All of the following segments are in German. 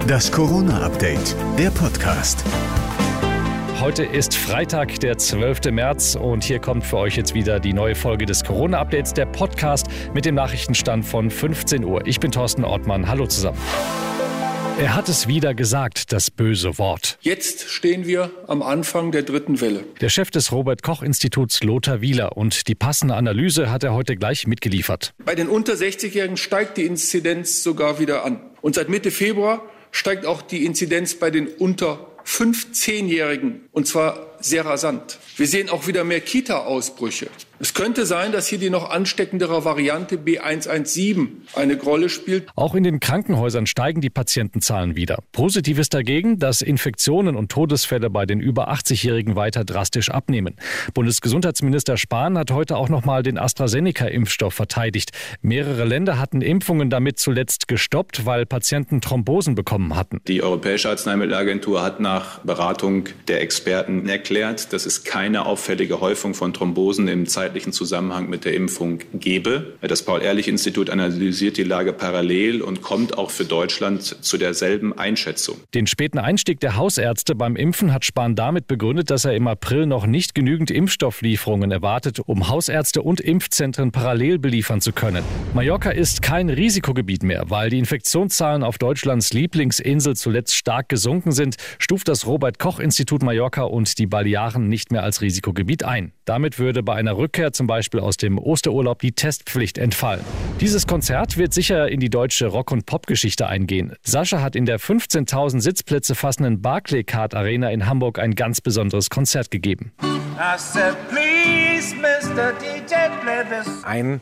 Das Corona-Update, der Podcast. Heute ist Freitag, der 12. März und hier kommt für euch jetzt wieder die neue Folge des Corona-Updates, der Podcast mit dem Nachrichtenstand von 15 Uhr. Ich bin Thorsten Ortmann. Hallo zusammen. Er hat es wieder gesagt, das böse Wort. Jetzt stehen wir am Anfang der dritten Welle. Der Chef des Robert Koch Instituts Lothar Wieler und die passende Analyse hat er heute gleich mitgeliefert. Bei den unter 60-Jährigen steigt die Inzidenz sogar wieder an. Und seit Mitte Februar steigt auch die Inzidenz bei den unter 15-Jährigen und zwar sehr rasant. Wir sehen auch wieder mehr Kita-Ausbrüche. Es könnte sein, dass hier die noch ansteckendere Variante B117 eine Rolle spielt. Auch in den Krankenhäusern steigen die Patientenzahlen wieder. Positiv ist dagegen, dass Infektionen und Todesfälle bei den über 80-Jährigen weiter drastisch abnehmen. Bundesgesundheitsminister Spahn hat heute auch noch mal den AstraZeneca-Impfstoff verteidigt. Mehrere Länder hatten Impfungen damit zuletzt gestoppt, weil Patienten Thrombosen bekommen hatten. Die Europäische Arzneimittelagentur hat nach Beratung der Experten erklärt, dass es keine auffällige Häufung von Thrombosen im Zeitraum zeitlichen Zusammenhang mit der Impfung gebe. Das Paul-Ehrlich-Institut analysiert die Lage parallel und kommt auch für Deutschland zu derselben Einschätzung. Den späten Einstieg der Hausärzte beim Impfen hat Spahn damit begründet, dass er im April noch nicht genügend Impfstofflieferungen erwartet, um Hausärzte und Impfzentren parallel beliefern zu können. Mallorca ist kein Risikogebiet mehr, weil die Infektionszahlen auf Deutschlands Lieblingsinsel zuletzt stark gesunken sind, stuft das Robert Koch Institut Mallorca und die Balearen nicht mehr als Risikogebiet ein. Damit würde bei einer Rückkehr Rückkehr zum Beispiel aus dem Osterurlaub die Testpflicht entfallen. Dieses Konzert wird sicher in die deutsche Rock- und Popgeschichte eingehen. Sascha hat in der 15.000 Sitzplätze fassenden Barclaycard Arena in Hamburg ein ganz besonderes Konzert gegeben. Ein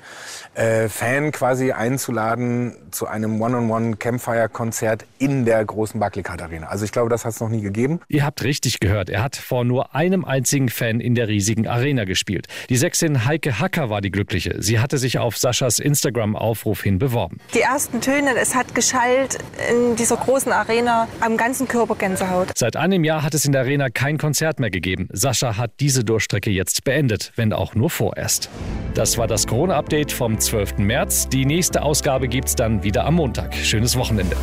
äh, Fan quasi einzuladen zu einem One-on-One-Campfire-Konzert in der großen Barclaycard Arena. Also ich glaube, das hat es noch nie gegeben. Ihr habt richtig gehört. Er hat vor nur einem einzigen Fan in der riesigen Arena gespielt. Die Sechsin Heike Hacker war die Glückliche. Sie hatte sich auf Saschas Instagram-Aufruf hin beworben. Die ersten Töne, es hat geschallt in dieser großen Arena, am ganzen Körper Gänsehaut. Seit einem Jahr hat es in der Arena kein Konzert mehr gegeben. Sascha hat diese Durchstrecke jetzt beendet, wenn auch nur vorerst. Das war das Corona-Update vom 12. März. Die nächste Ausgabe gibt es dann wieder am Montag. Schönes Wochenende.